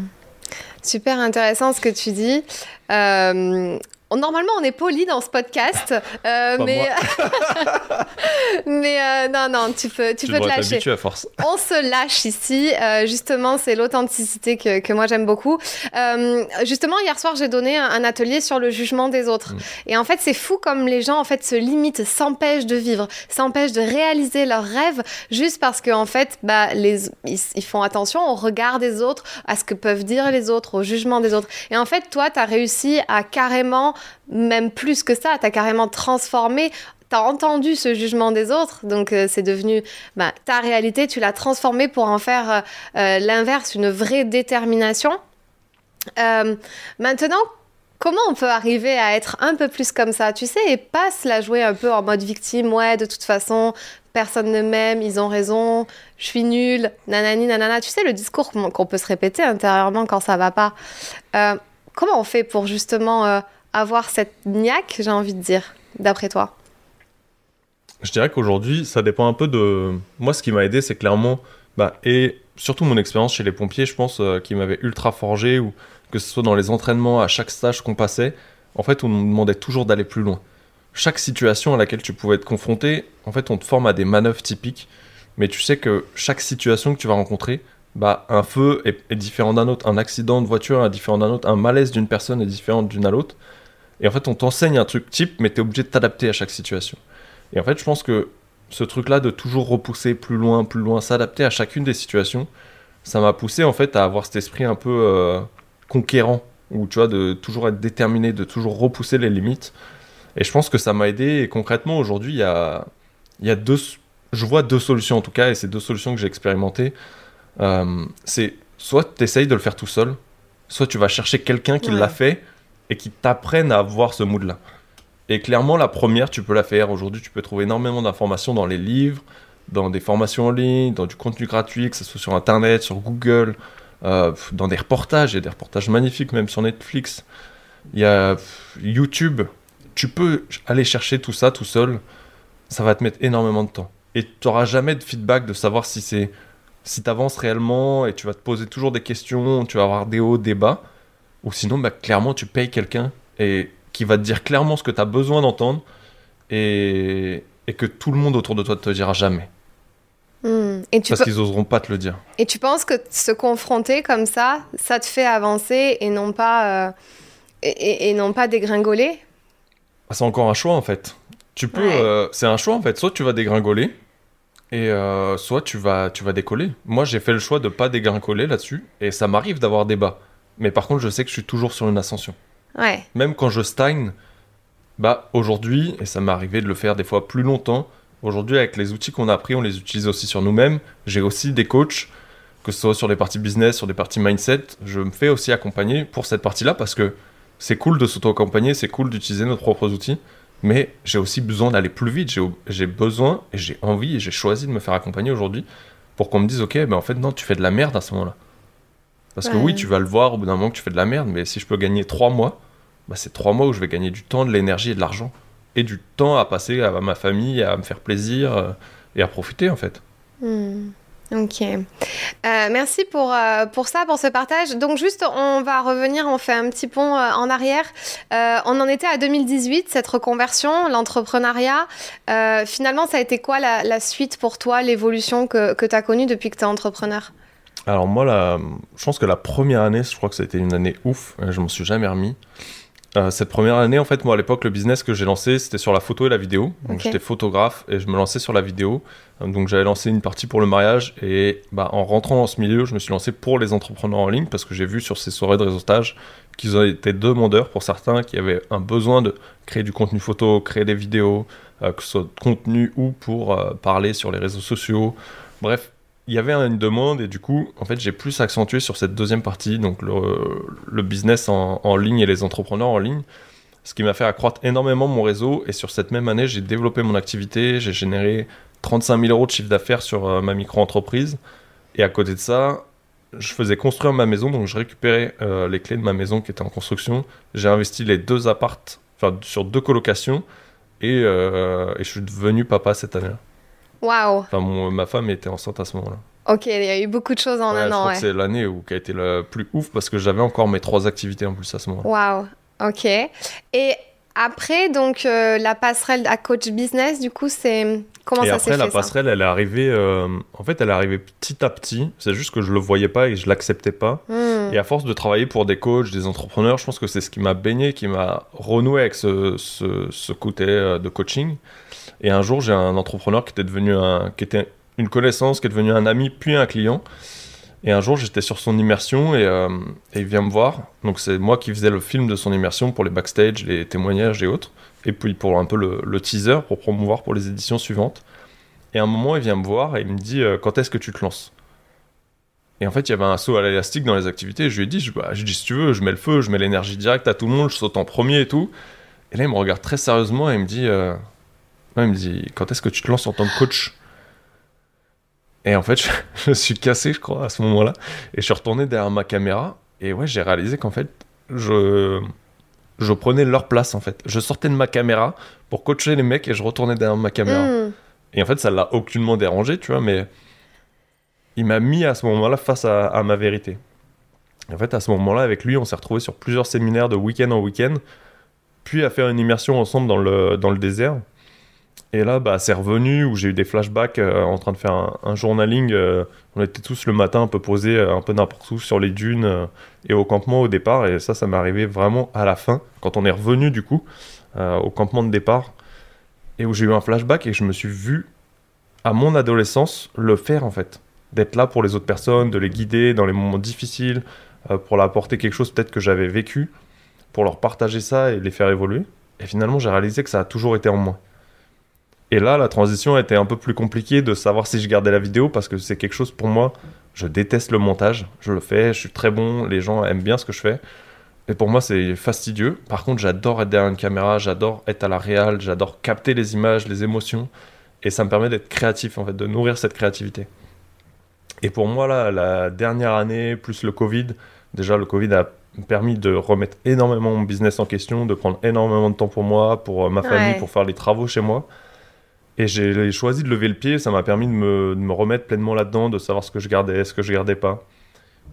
Super intéressant ce que tu dis. Euh, normalement, on est poli dans ce podcast, euh, mais mais euh, non, non, tu peux, tu, Tu peux te lâcher. t'habituer à force. On se lâche ici. Euh, justement, c'est l'authenticité que, que moi j'aime beaucoup. Justement, hier soir, j'ai donné un, un atelier sur le jugement des autres. Mm. Et en fait, c'est fou comme les gens en fait se limitent, s'empêchent de vivre, s'empêchent de réaliser leurs rêves juste parce que en fait, bah, les, ils, ils font attention au regard des autres, à ce que peuvent dire les autres, au jugement des autres. Et en fait, toi, tu as réussi à carrément, même plus que ça, tu as carrément transformé T'as entendu ce jugement des autres, donc euh, c'est devenu bah, ta réalité, tu l'as transformée pour en faire euh, euh, l'inverse, une vraie détermination. Maintenant, comment on peut arriver à être un peu plus comme ça, tu sais, et pas se la jouer un peu en mode victime, ouais, de toute façon, personne ne m'aime, ils ont raison, je suis nulle, nanani, nanana. Tu sais, le discours qu'on peut se répéter intérieurement quand ça va pas. Comment on fait pour justement avoir cette niaque, j'ai envie de dire, d'après toi Je dirais qu'aujourd'hui, ça dépend un peu de. Moi, ce qui m'a aidé, c'est clairement. Bah, et surtout mon expérience chez les pompiers, je pense, euh, qui m'avait ultra forgé, ou que ce soit dans les entraînements, à chaque stage qu'on passait, en fait, on nous demandait toujours d'aller plus loin. Chaque situation à laquelle tu pouvais être confronté, en fait, on te forme à des manœuvres typiques, mais tu sais que chaque situation que tu vas rencontrer, bah, un feu est, est différent d'un autre, un accident de voiture est différent d'un autre, un malaise d'une personne est différent d'une à l'autre. Et en fait, on t'enseigne un truc type, mais tu es obligé de t'adapter à chaque situation. Et en fait, je pense que ce truc-là de toujours repousser plus loin, plus loin, s'adapter à chacune des situations, ça m'a poussé en fait à avoir cet esprit un peu euh, conquérant, où tu vois, de toujours être déterminé, de toujours repousser les limites. Et je pense que ça m'a aidé. Et concrètement, aujourd'hui, il y a, il y a deux, je vois deux solutions en tout cas, et c'est deux solutions que j'ai expérimentées. Euh, c'est soit tu essayes de le faire tout seul, soit tu vas chercher quelqu'un qui Ouais. l'a fait et qui t'apprenne à avoir ce mood-là. Et clairement, la première, tu peux la faire. Aujourd'hui, tu peux trouver énormément d'informations dans les livres, dans des formations en ligne, dans du contenu gratuit, que ce soit sur Internet, sur Google, euh, dans des reportages. Il y a des reportages magnifiques, même sur Netflix. Il y a YouTube. Tu peux aller chercher tout ça tout seul. Ça va te mettre énormément de temps. Et tu n'auras jamais de feedback de savoir si c'est si tu avances réellement et tu vas te poser toujours des questions, tu vas avoir des hauts, des bas, ou sinon, bah, clairement, tu payes quelqu'un et qui va te dire clairement ce que tu as besoin d'entendre et, et que tout le monde autour de toi ne te dira jamais. Hmm. Et tu Parce pe- qu'ils oseront pas te le dire. Et tu penses que se confronter comme ça, ça te fait avancer et non pas, euh, et, et- non pas dégringoler? Ah, C'est encore un choix en fait. Tu peux, Ouais. euh, c'est un choix en fait. Soit tu vas dégringoler, et euh, soit tu vas, tu vas décoller. Moi, j'ai fait le choix de pas dégringoler là-dessus, et ça m'arrive d'avoir des bas. Mais par contre, je sais que je suis toujours sur une ascension. Ouais. Même quand je stagne, bah aujourd'hui, et ça m'est arrivé de le faire des fois plus longtemps. Aujourd'hui, avec les outils qu'on a appris, on les utilise aussi sur nous-mêmes. J'ai aussi des coachs, que ce soit sur des parties business, sur des parties mindset. Je me fais aussi accompagner pour cette partie-là parce que c'est cool de s'auto-accompagner, c'est cool d'utiliser nos propres outils. Mais j'ai aussi besoin d'aller plus vite. J'ai- besoin et j'ai envie et j'ai choisi de me faire accompagner aujourd'hui pour qu'on me dise Ok, ben en fait, non, tu fais de la merde à ce moment-là. Parce que oui, tu vas le voir au bout d'un moment que tu fais de la merde, mais si je peux gagner trois mois, bah, c'est trois mois où je vais gagner du temps, de l'énergie et de l'argent. Et du temps à passer à ma famille, à me faire plaisir euh, et à profiter en fait. Hmm. Ok. Euh, merci pour, euh, pour ça, pour ce partage. Donc juste, on va revenir, on fait un petit pont euh, en arrière. On en était à 2018, cette reconversion, l'entrepreneuriat. Finalement, ça a été quoi la, la suite pour toi, l'évolution que, que tu as connue depuis que tu es entrepreneur? Alors moi, la... je pense que la première année, je crois que ça a été une année ouf, je m'en suis jamais remis. Euh, cette première année, en fait, moi à l'époque, le business que j'ai lancé, c'était sur la photo et la vidéo. Donc j'étais photographe et je me lançais sur la vidéo. Euh, Donc j'avais lancé une partie pour le mariage et bah, en rentrant dans ce milieu, je me suis lancé pour les entrepreneurs en ligne parce que j'ai vu sur ces soirées de réseautage qu'ils ont été demandeurs pour certains qui avaient un besoin de créer du contenu photo, créer des vidéos, euh, que ce soit de contenu ou pour euh, parler sur les réseaux sociaux. Bref, il y avait une demande et du coup, en fait, j'ai plus accentué sur cette deuxième partie, donc le, business en, en ligne et les entrepreneurs en ligne, ce qui m'a fait accroître énormément mon réseau. Et sur cette même année, j'ai développé mon activité, j'ai généré 35 000 euros de chiffre d'affaires sur euh, ma micro-entreprise. Et à côté de ça, je faisais construire ma maison, donc je récupérais euh, les clés de ma maison qui était en construction. J'ai investi les deux appartes, enfin sur deux colocations, et, euh, et je suis devenu papa cette année-là. Waouh Enfin, mon- ma femme était enceinte à ce moment-là. Ok, il y a eu beaucoup de choses en Ouais, un je an, ouais. que c'est l'année où qui a été le plus ouf parce que j'avais encore mes trois activités en plus à ce moment-là. Waouh, ok. Et après, donc, euh, la passerelle à coach business, du coup, c'est... Comment et ça s'est après, fait, la passerelle, elle est arrivée. euh, en fait, elle est arrivée petit à petit. C'est juste que je le voyais pas et je l'acceptais pas. Hmm. Et à force de travailler pour des coachs, des entrepreneurs, je pense que c'est ce qui m'a baigné, qui m'a renoué avec ce, ce, ce côté euh, de coaching. Et un jour, j'ai un entrepreneur qui était devenu une connaissance, qui est devenu un ami, puis un client. Et un jour, j'étais sur son immersion et, euh, et il vient me voir. Donc, c'est moi qui faisais le film de son immersion pour les backstage, les témoignages et autres. Et puis pour un peu le, teaser pour promouvoir pour les éditions suivantes. Et à un moment, il vient me voir et il me dit euh, Quand est-ce que tu te lances? Et en fait, il y avait un saut à l'élastique dans les activités. Je lui ai dit je, bah, je dit, Si tu veux, je mets le feu, je mets l'énergie directe à tout le monde, je saute en premier et tout. Et là, il me regarde très sérieusement et il me dit euh, non, Il me dit Quand est-ce que tu te lances en tant que coach Et en fait, je, je suis cassé, je crois, à ce moment-là. Et je suis retourné derrière ma caméra. Et ouais, j'ai réalisé qu'en fait, je, je prenais leur place, en fait. Je sortais de ma caméra pour coacher les mecs et je retournais derrière ma caméra. Hmm. Et en fait, ça l'a aucunement dérangé, tu vois, mais il m'a mis à ce moment-là face à, à ma vérité. Et en fait, à ce moment-là, avec lui, on s'est retrouvé sur plusieurs séminaires de week-end en week-end, puis à faire une immersion ensemble dans le, dans le désert. Et là, bah, c'est revenu où j'ai eu des flashbacks euh, en train de faire un, journaling. euh, on était tous le matin un peu posés, euh, un peu n'importe où sur les dunes et au campement au départ. Et ça, ça m'est arrivé vraiment à la fin, quand on est revenu du coup au campement de départ. Et où j'ai eu un flashback et je me suis vu à mon adolescence le faire en fait. D'être là pour les autres personnes, de les guider dans les moments difficiles, pour leur apporter quelque chose peut-être que j'avais vécu, pour leur partager ça et les faire évoluer. Et finalement, j'ai réalisé que ça a toujours été en moi. Et là, la transition a été un peu plus compliquée de savoir si je gardais la vidéo parce que c'est quelque chose pour moi. Je déteste le montage. Je le fais, je suis très bon, les gens aiment bien ce que je fais. Et pour moi, c'est fastidieux. Par contre, j'adore être derrière une caméra, j'adore être à la réal, j'adore capter les images, les émotions. Et ça me permet d'être créatif, en fait, de nourrir cette créativité. Et pour moi, là, la dernière année, plus le Covid, déjà, le Covid a permis de remettre énormément mon business en question, de prendre énormément de temps pour moi, pour euh, ma famille, Ouais. pour faire les travaux chez moi. Et j'ai choisi de lever le pied, ça m'a permis de me, de me remettre pleinement là-dedans, de savoir ce que je gardais, ce que je gardais pas.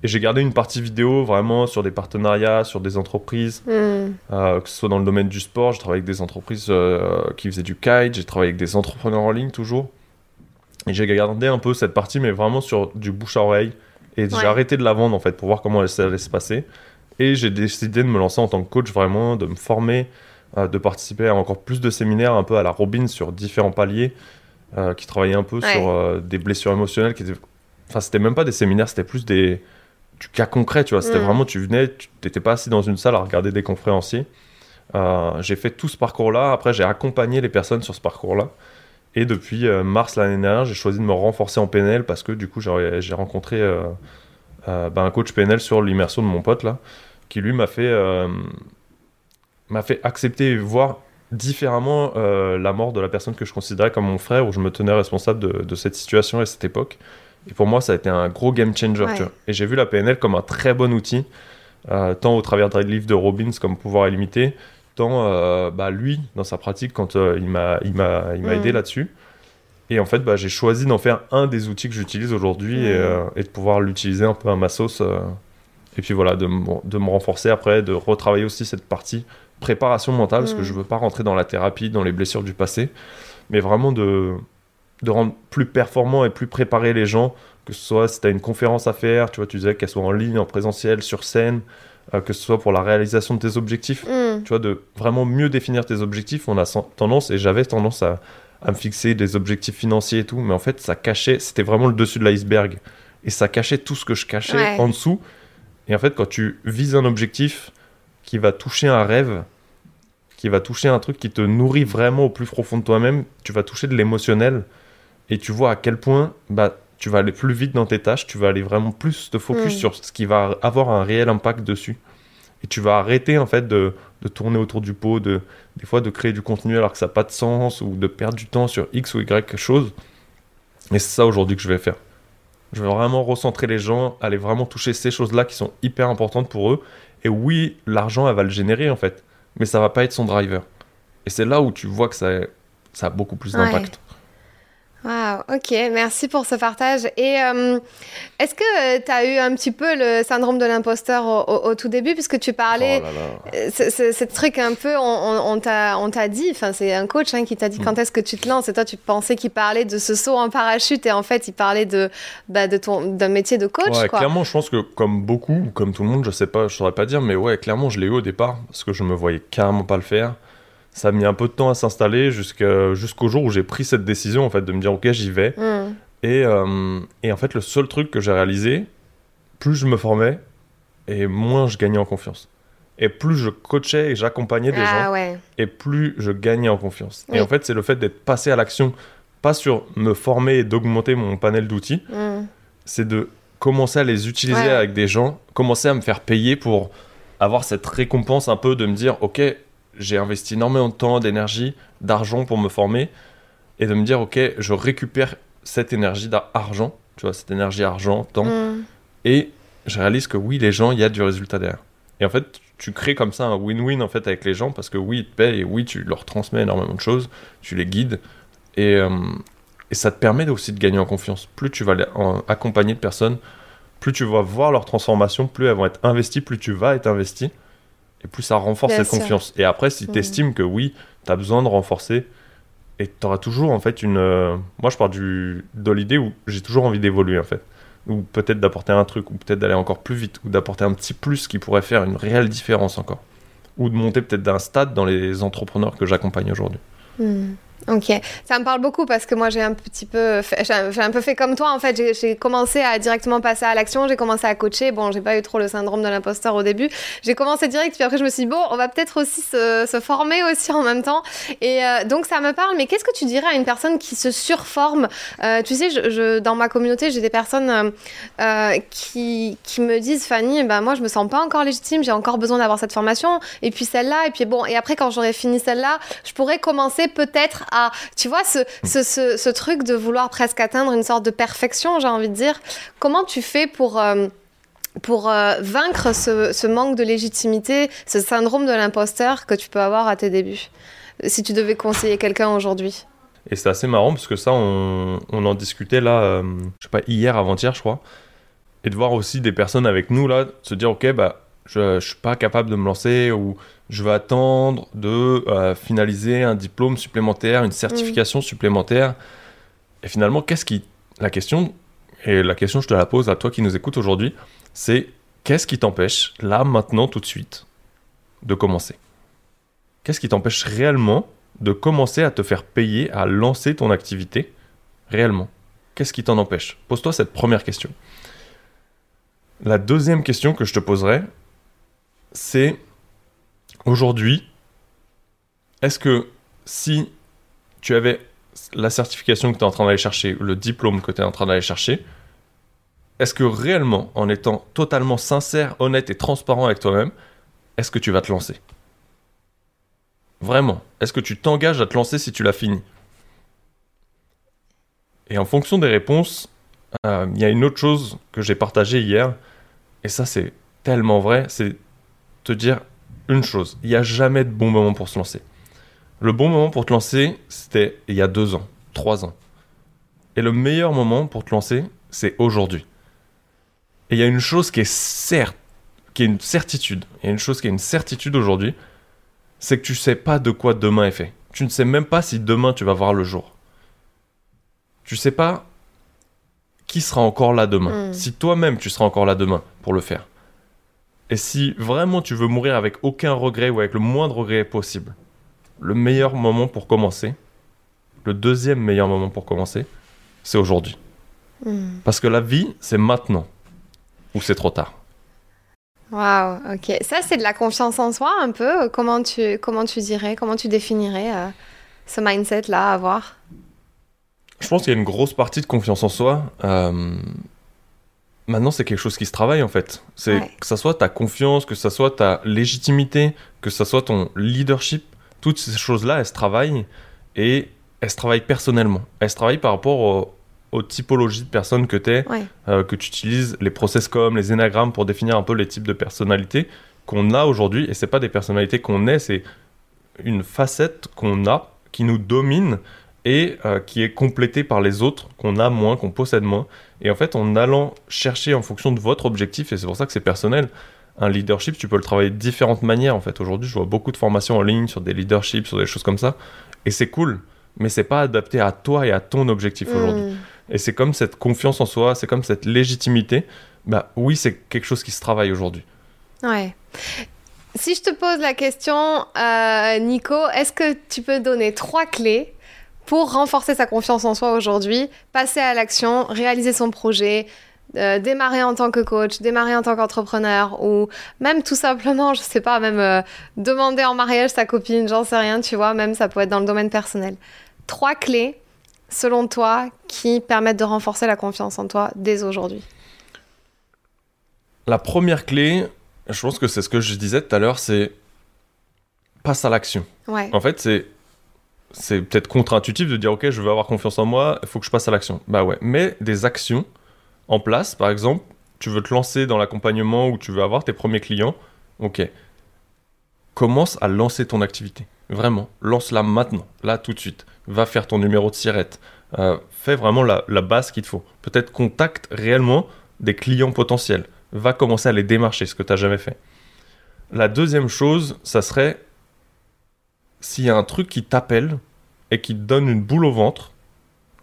Et j'ai gardé une partie vidéo vraiment sur des partenariats, sur des entreprises, Hmm. euh, que ce soit dans le domaine du sport. J'ai travaillé avec des entreprises euh, qui faisaient du kite, j'ai travaillé avec des entrepreneurs en ligne toujours. Et j'ai gardé un peu cette partie, mais vraiment sur du bouche à oreille. Et j'ai arrêté de la vendre en fait pour voir comment ça allait se passer. Et j'ai décidé de me lancer en tant que coach vraiment, de me former, de participer à encore plus de séminaires, un peu à la Robin sur différents paliers, euh, qui travaillaient un peu Ouais. sur euh, des blessures émotionnelles. Qui étaient... Enfin, c'était même pas des séminaires, c'était plus des du cas concret, tu vois. C'était Mm. vraiment, tu venais, tu t'étais pas assis dans une salle à regarder des conférenciers. Euh, j'ai fait tout ce parcours-là. Après, j'ai accompagné les personnes sur ce parcours-là. Et depuis euh, mars l'année dernière, j'ai choisi de me renforcer en PNL parce que du coup, j'ai rencontré euh, euh, bah, un coach PNL sur l'immersion de mon pote là, qui lui m'a fait euh, m'a fait accepter et voir différemment euh, la mort de la personne que je considérais comme mon frère, où je me tenais responsable de, de cette situation et cette époque. Et pour moi, ça a été un gros game changer. Ouais. tu vois. Et j'ai vu la PNL comme un très bon outil, euh, tant au travers des livres de Robbins comme Pouvoir illimité, tant euh, bah, lui, dans sa pratique, quand il m'a il m'a il m'a Mm. aidé là-dessus. Et en fait, bah, j'ai choisi d'en faire un des outils que j'utilise aujourd'hui et, Mm. et de pouvoir l'utiliser un peu à ma sauce. et puis voilà, de, de me renforcer après, de retravailler aussi cette partie préparation mentale, parce que Mm. je veux pas rentrer dans la thérapie, dans les blessures du passé, mais vraiment de, de rendre plus performant et plus préparé les gens, que ce soit si tu as une conférence à faire, tu vois, tu disais qu'elle soit en ligne, en présentiel, sur scène, euh, que ce soit pour la réalisation de tes objectifs, Hmm. tu vois, de vraiment mieux définir tes objectifs. On a tendance, et j'avais tendance à, à me fixer des objectifs financiers et tout, mais en fait, ça cachait, c'était vraiment le dessus de l'iceberg. Et ça cachait tout ce que je cachais Ouais. en dessous. Et en fait, quand tu vises un objectif qui va toucher un rêve, qui va toucher un truc qui te nourrit vraiment au plus profond de toi-même, tu vas toucher de l'émotionnel et tu vois à quel point bah, tu vas aller plus vite dans tes tâches, tu vas aller vraiment plus te focus Mm. sur ce qui va avoir un réel impact dessus. Et tu vas arrêter en fait de, de tourner autour du pot, de, des fois de créer du contenu alors que ça n'a pas de sens ou de perdre du temps sur X ou Y chose. Et c'est ça aujourd'hui que je vais faire. Je vais vraiment recentrer les gens, aller vraiment toucher ces choses-là qui sont hyper importantes pour eux. Et oui, l'argent, elle va le générer en fait, mais ça va pas être son driver. Et c'est là où tu vois que ça, ça a beaucoup plus d'impact. Waouh, ok, merci pour ce partage. Et euh, est-ce que tu as eu un petit peu le syndrome de l'imposteur au, au- au tout début, puisque tu parlais, Oh là là. euh, ce, ce- ce truc un peu, on, on- on t'a dit, enfin c'est un coach hein, qui t'a dit Mm. quand est-ce que tu te lances, et toi tu pensais qu'il parlait de ce saut en parachute, et en fait il parlait de, bah, de ton d'un métier de coach, Ouais, quoi. clairement, je pense que comme beaucoup, ou comme tout le monde, je sais pas, je saurais pas dire, mais ouais, clairement, je l'ai eu au départ, parce que je me voyais carrément pas le faire. Ça a mis un peu de temps à s'installer jusqu'au jour où j'ai pris cette décision, en fait, de me dire, ok, j'y vais. Mm. Et, euh, et en fait, le seul truc que j'ai réalisé, plus je me formais, et moins je gagnais en confiance. Et plus je coachais et j'accompagnais des gens, Ah ouais. et plus je gagnais en confiance. Oui. Et en fait, c'est le fait d'être passé à l'action, pas sur me former et d'augmenter mon panel d'outils, Mm. c'est de commencer à les utiliser Ouais. avec des gens, commencer à me faire payer pour avoir cette récompense un peu de me dire, ok, j'ai investi énormément de temps, d'énergie, d'argent pour me former, et de me dire, ok, je récupère cette énergie d'argent, tu vois, cette énergie argent, temps, Mm. et je réalise que oui, les gens, il y a du résultat derrière. Et en fait, tu crées comme ça un win-win en fait avec les gens parce que oui, ils te payent et oui, tu leur transmets énormément de choses, tu les guides et, euh, et ça te permet aussi de gagner en confiance. Plus tu vas accompagner de personnes, plus tu vas voir leur transformation, plus elles vont être investies, plus tu vas être investi et plus ça renforce Bien cette sûr. confiance. Et après, si Mhm. tu estimes que oui, tu as besoin de renforcer et tu auras toujours en fait une. euh, moi, je pars du, de l'idée où j'ai toujours envie d'évoluer en fait ou peut-être d'apporter un truc, ou peut-être d'aller encore plus vite, ou d'apporter un petit plus qui pourrait faire une réelle différence encore. Ou de monter peut-être d'un stade dans les entrepreneurs que j'accompagne aujourd'hui. Hmm. Ok, ça me parle beaucoup parce que moi j'ai un petit peu, fait- j'ai un peu fait comme toi en fait. J'ai- commencé à directement passer à l'action, j'ai commencé à coacher. Bon, j'ai pas eu trop le syndrome de l'imposteur au début. J'ai commencé direct, puis après je me suis dit bon, on va peut-être aussi se, former aussi en même temps. Et euh, donc ça me parle. Mais qu'est-ce que tu dirais à une personne qui se surforme? Euh, Tu sais, dans ma communauté, j'ai des personnes euh, qui, qui me disent Fanny, ben moi je me sens pas encore légitime, j'ai encore besoin d'avoir cette formation. Et puis celle-là, et puis bon, et après quand j'aurai fini celle-là, je pourrais commencer peut-être à, tu vois, ce, ce, ce, ce truc de vouloir presque atteindre une sorte de perfection, j'ai envie de dire. Comment tu fais pour, euh, pour euh, vaincre ce, ce manque de légitimité, ce syndrome de l'imposteur que tu peux avoir à tes débuts? Si tu devais conseiller quelqu'un aujourd'hui. Et c'est assez marrant parce que ça, on, on en discutait là, euh, je sais pas, hier, avant-hier, je crois. et de voir aussi des personnes avec nous là, se dire ok bah je, je suis pas capable de me lancer ou je vais attendre de euh, finaliser un diplôme supplémentaire, une certification supplémentaire. Et finalement, qu'est-ce qui la question et la question je te la pose à toi qui nous écoutes aujourd'hui, c'est qu'est-ce qui t'empêche là maintenant tout de suite de commencer? Qu'est-ce qui t'empêche réellement de commencer à te faire payer, à lancer ton activité réellement? Qu'est-ce qui t'en empêche? Pose-toi cette première question. La deuxième question que je te poserai, c'est aujourd'hui, est-ce que si tu avais la certification que tu es en train d'aller chercher, le diplôme que tu es en train d'aller chercher, est-ce que réellement, en étant totalement sincère, honnête et transparent avec toi-même, est-ce que tu vas te lancer? Vraiment, est-ce que tu t'engages à te lancer si tu l'as fini? Et en fonction des réponses, euh, il y a une autre chose que j'ai partagée hier, et ça c'est tellement vrai, c'est te dire une chose, il n'y a jamais de bon moment pour se lancer. Le bon moment pour te lancer, c'était il y a deux ans, trois ans. Et le meilleur moment pour te lancer, c'est aujourd'hui. Et il y a une chose qui est certes, qui est une certitude. Il y a une chose qui est une certitude aujourd'hui, c'est que tu sais pas de quoi demain est fait. Tu ne sais même pas si demain tu vas voir le jour. Tu sais pas qui sera encore là demain. Mm. Si toi-même tu seras encore là demain pour le faire. Et si vraiment tu veux mourir avec aucun regret ou avec le moindre regret possible, le meilleur moment pour commencer, le deuxième meilleur moment pour commencer, c'est aujourd'hui. Hmm. Parce que la vie, c'est maintenant. Ou c'est trop tard. Waouh, ok. Ça, c'est de la confiance en soi un peu. Comment tu, comment tu dirais, comment tu définirais euh, ce mindset-là à avoir? Je pense qu'il y a une grosse partie de confiance en soi. euh, Maintenant, c'est quelque chose qui se travaille en fait. C'est Ouais. que ça soit ta confiance, que ça soit ta légitimité, que ça soit ton leadership. Toutes ces choses-là, elles se travaillent et elles se travaillent personnellement. Elles se travaillent par rapport au- aux typologies de personnes que tu es, Ouais. euh, que tu utilises, les process comme, les énagrammes pour définir un peu les types de personnalités qu'on a aujourd'hui. Et c'est pas des personnalités qu'on est, c'est une facette qu'on a qui nous domine et euh, qui est complétée par les autres qu'on a moins, qu'on possède moins. Et en fait, en allant chercher en fonction de votre objectif, et c'est pour ça que c'est personnel, un leadership, tu peux le travailler de différentes manières. En fait, aujourd'hui, je vois beaucoup de formations en ligne sur des leaderships, sur des choses comme ça, et c'est cool. Mais c'est pas adapté à toi et à ton objectif aujourd'hui. Hmm. Et c'est comme cette confiance en soi, c'est comme cette légitimité. Bah oui, c'est quelque chose qui se travaille aujourd'hui. Ouais. Si je te pose la question, euh, Nico, est-ce que tu peux donner trois clés pour renforcer sa confiance en soi aujourd'hui, passer à l'action, réaliser son projet, euh, démarrer en tant que coach, démarrer en tant qu'entrepreneur, ou même tout simplement, je sais pas, même euh, demander en mariage sa copine, j'en sais rien, tu vois, même ça peut être dans le domaine personnel. Trois clés, selon toi, qui permettent de renforcer la confiance en toi dès aujourd'hui. La première clé, je pense que c'est ce que je disais tout à l'heure, c'est passe à l'action. Ouais. En fait, c'est c'est peut-être contre-intuitif de dire ok, je veux avoir confiance en moi, il faut que je passe à l'action. Bah ouais, mets des actions en place. Par exemple, tu veux te lancer dans l'accompagnement ou tu veux avoir tes premiers clients. Ok, commence à lancer ton activité. Vraiment, lance-la maintenant, là tout de suite. Va faire ton numéro de sirette. Euh, fais vraiment la, la base qu'il te faut. Peut-être contacte réellement des clients potentiels. Va commencer à les démarcher, ce que tu n'as jamais fait. La deuxième chose, ça serait s'il y a un truc qui t'appelle et qui te donne une boule au ventre,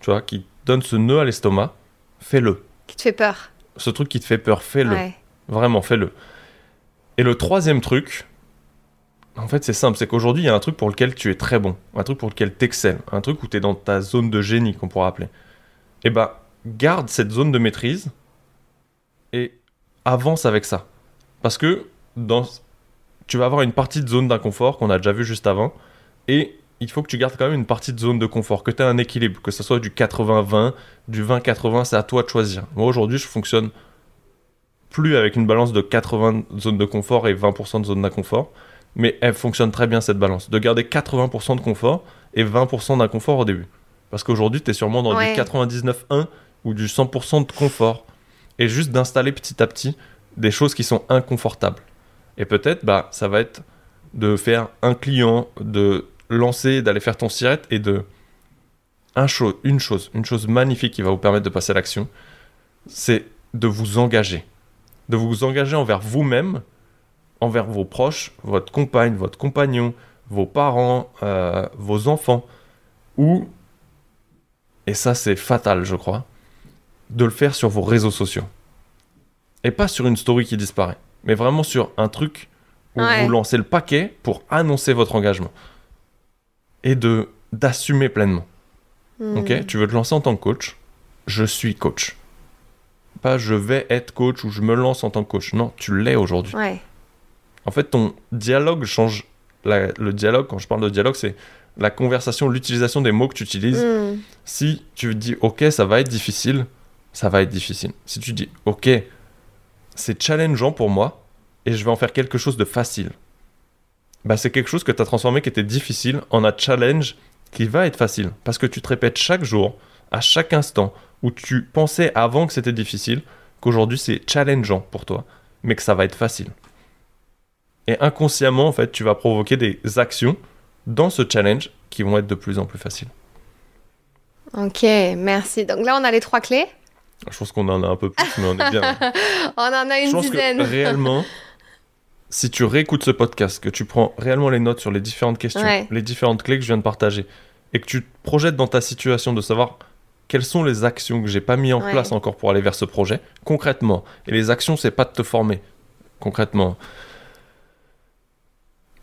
tu vois, qui te donne ce nœud à l'estomac, fais-le. Qui te fait peur. Ce truc qui te fait peur, fais-le. Ouais. Vraiment, fais-le. Et le troisième truc, en fait, c'est simple, c'est qu'aujourd'hui, il y a un truc pour lequel tu es très bon, un truc pour lequel tu excelles, un truc où tu es dans ta zone de génie, qu'on pourra appeler. Et bah, garde cette zone de maîtrise et avance avec ça. Parce que dans... tu vas avoir une partie de zone d'inconfort qu'on a déjà vu juste avant, et il faut que tu gardes quand même une partie de zone de confort, que tu aies un équilibre, que ce soit du 80-20, du 20-80, c'est à toi de choisir. Moi, aujourd'hui, je fonctionne plus avec une balance de 80 zones de confort et 20% de zone d'inconfort, mais elle fonctionne très bien cette balance, de garder 80% de confort et 20% d'inconfort au début. Parce qu'aujourd'hui, tu es sûrement dans Ouais. du 99-1 ou du 100% de confort, et juste d'installer petit à petit des choses qui sont inconfortables. Et peut-être, bah, ça va être de faire un client, de lancer, d'aller faire ton sirette et de un chose, une chose, une chose magnifique qui va vous permettre de passer à l'action, c'est de vous engager. De vous engager envers vous-même, envers vos proches, votre compagne, votre compagnon, vos parents, euh, vos enfants, ou, et ça c'est fatal je crois, de le faire sur vos réseaux sociaux. Et pas sur une story qui disparaît, mais vraiment sur un truc où Ouais. vous lancez le paquet pour annoncer votre engagement. Et de d'assumer pleinement. Hmm. Ok, tu veux te lancer en tant que coach, je suis coach. Pas je vais être coach ou je me lance en tant que coach. Non, tu l'es aujourd'hui. Ouais. En fait, ton dialogue change. La- le dialogue, quand je parle de dialogue, c'est la conversation, l'utilisation des mots que tu utilises. Hmm. Si tu dis ok, ça va être difficile, ça va être difficile. Si tu dis ok, c'est challengeant pour moi et je vais en faire quelque chose de facile, bah c'est quelque chose que tu as transformé qui était difficile en un challenge qui va être facile. Parce que tu te répètes chaque jour, à chaque instant, où tu pensais avant que c'était difficile, qu'aujourd'hui c'est challengeant pour toi, mais que ça va être facile. Et inconsciemment, en fait, tu vas provoquer des actions dans ce challenge qui vont être de plus en plus faciles. Ok, merci. Donc là, on a les trois clés? Je pense qu'on en a un peu plus, mais on est bien. On en a Je une pense dizaine. que réellement, si tu réécoutes ce podcast, que tu prends réellement les notes sur les différentes questions, Ouais. les différentes clés que je viens de partager, et que tu te projettes dans ta situation de savoir quelles sont les actions que j'ai pas mis en Ouais. place encore pour aller vers ce projet, concrètement. Et les actions, c'est pas de te former, concrètement.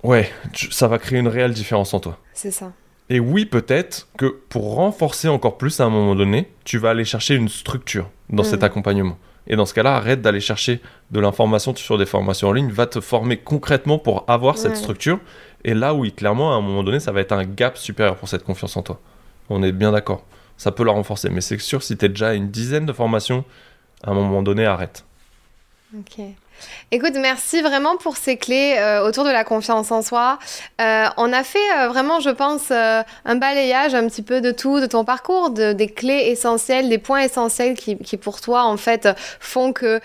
Ouais, tu- ça va créer une réelle différence en toi. C'est ça. Et oui, peut-être que pour renforcer encore plus à un moment donné, tu vas aller chercher une structure dans Mm. cet accompagnement. Et dans ce cas-là, arrête d'aller chercher de l'information sur des formations en ligne, va te former concrètement pour avoir cette structure. Et là, oui, clairement, à un moment donné, ça va être un gap supérieur pour cette confiance en toi. On est bien d'accord. Ça peut la renforcer. Mais c'est sûr, si tu es déjà à une dizaine de formations, à un moment donné, arrête. Ok. Écoute, merci vraiment pour ces clés euh, autour de la confiance en soi. Euh, on a fait euh, vraiment, je pense, un balayage un petit peu de tout, de ton parcours, de, des clés essentielles, des points essentiels qui, pour toi, en fait, font que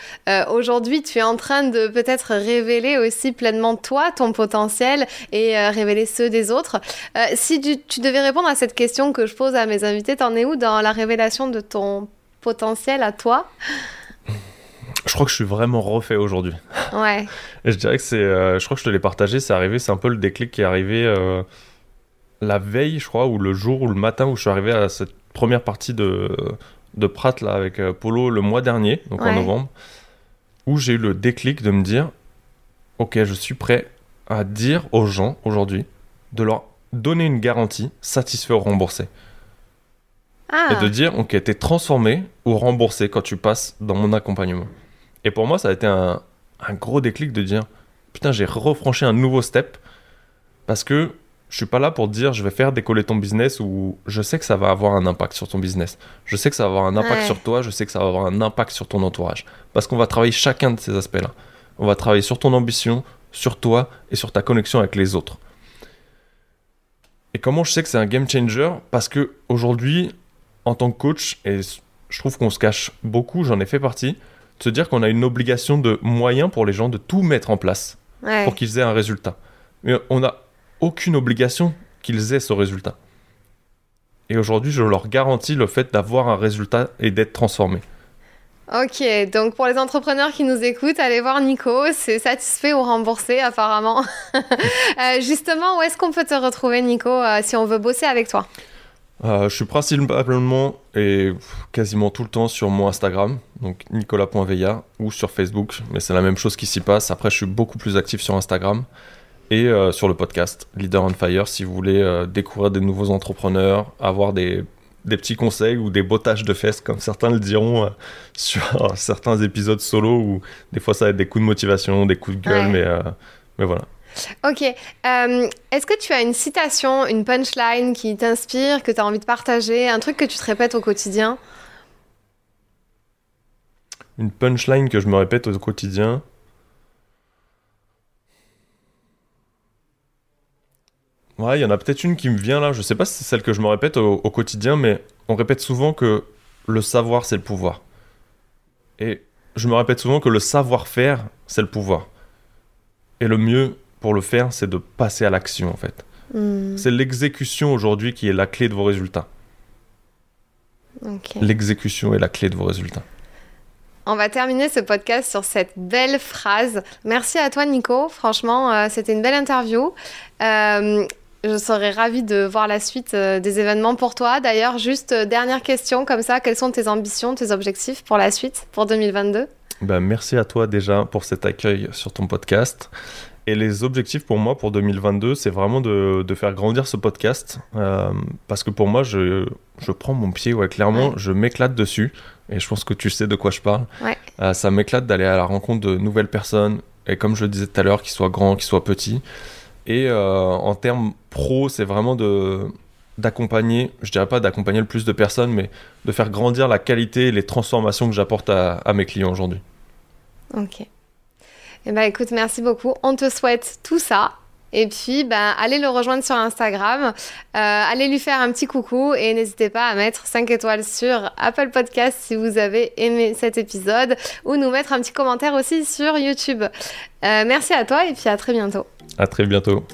aujourd'hui, tu es en train de peut-être révéler aussi pleinement toi, ton potentiel et révéler ceux des autres. Si tu, tu devais répondre à cette question que je pose à mes invités, t'en es où dans la révélation de ton potentiel à toi? Je crois que je suis vraiment refait aujourd'hui. Ouais. Et je dirais que c'est. euh, je crois que je te l'ai partagé, c'est arrivé, c'est un peu le déclic qui est arrivé euh, la veille, je crois, ou le jour ou le matin où je suis arrivé à cette première partie de, de Prat là, avec euh, Polo le mois dernier, donc en novembre, où j'ai eu le déclic de me dire Ok, je suis prêt à dire aux gens aujourd'hui de leur donner une garantie satisfait ou remboursé. Ah. Et de dire Ok, t'es transformé ou remboursé quand tu passes dans mon accompagnement. Et pour moi, ça a été un, un gros déclic de dire putain, j'ai refranchi un nouveau step parce que je suis pas là pour dire je vais faire décoller ton business ou je sais que ça va avoir un impact sur ton business. Je sais que ça va avoir un impact Ouais. sur toi, je sais que ça va avoir un impact sur ton entourage. Parce qu'on va travailler chacun de ces aspects-là. On va travailler sur ton ambition, sur toi et sur ta connexion avec les autres. Et comment je sais que c'est un game changer? Parce que aujourd'hui, en tant que coach, et je trouve qu'on se cache beaucoup, j'en ai fait partie, se dire qu'on a une obligation de moyens pour les gens de tout mettre en place Ouais. pour qu'ils aient un résultat. Mais on n'a aucune obligation qu'ils aient ce résultat. Et aujourd'hui, je leur garantis le fait d'avoir un résultat et d'être transformé. Ok, donc pour les entrepreneurs qui nous écoutent, allez voir Nico, c'est satisfait ou remboursé apparemment. Euh, justement, où est-ce qu'on peut te retrouver Nico euh, si on veut bosser avec toi? Euh, je suis principalement et quasiment tout le temps sur mon Instagram, donc nicolas.veilla, ou sur Facebook, mais c'est la même chose qui s'y passe. Après, je suis beaucoup plus actif sur Instagram et euh, sur le podcast Leader on Fire si vous voulez euh, découvrir des nouveaux entrepreneurs, avoir des, des petits conseils ou des bottages de fesses, comme certains le diront sur certains épisodes solo où des fois ça va être des coups de motivation, des coups de gueule, Ouais. mais, mais voilà. Ok, euh, est-ce que tu as une citation, une punchline qui t'inspire, que tu as envie de partager, un truc que tu te répètes au quotidien? Une punchline que je me répète au quotidien? Ouais, il y en a peut-être une qui me vient là. Je sais pas si c'est celle que je me répète au, au quotidien, mais on répète souvent que le savoir, c'est le pouvoir. Et je me répète souvent que le savoir-faire, c'est le pouvoir. Et le mieux pour le faire, c'est de passer à l'action, en fait. Hmm, C'est l'exécution aujourd'hui qui est la clé de vos résultats. L'exécution est la clé de vos résultats. On va terminer ce podcast sur cette belle phrase. Merci à toi Nico, franchement euh, c'était une belle interview. Euh, je serais ravie de voir la suite euh, des événements pour toi. D'ailleurs, juste dernière question comme ça, quelles sont tes ambitions, tes objectifs pour la suite, pour 2022 ben, Merci à toi déjà pour cet accueil sur ton podcast. Et les objectifs pour moi pour 2022, c'est vraiment de, de, faire grandir ce podcast. parce que pour moi, je, je prends mon pied, ouais, clairement, je m'éclate dessus et je pense que tu sais de quoi je parle. Euh, ça m'éclate d'aller à la rencontre de nouvelles personnes, et comme je le disais tout à l'heure, qu'ils soient grands, qu'ils soient petits. Et euh, en termes pro, c'est vraiment de d'accompagner, je dirais pas d'accompagner le plus de personnes, mais de faire grandir la qualité et les transformations que j'apporte à, à, mes clients aujourd'hui. Ok. Eh ben écoute, merci beaucoup. On te souhaite tout ça et puis, ben, allez le rejoindre sur Instagram, euh, allez lui faire un petit coucou et n'hésitez pas à mettre 5 étoiles sur Apple Podcast si vous avez aimé cet épisode ou nous mettre un petit commentaire aussi sur YouTube. Euh, merci à toi et puis à très bientôt. À très bientôt.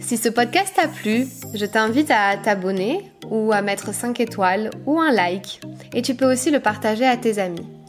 Si ce podcast t'a plu, je t'invite à t'abonner ou à mettre 5 étoiles ou un like. Et tu peux aussi le partager à tes amis.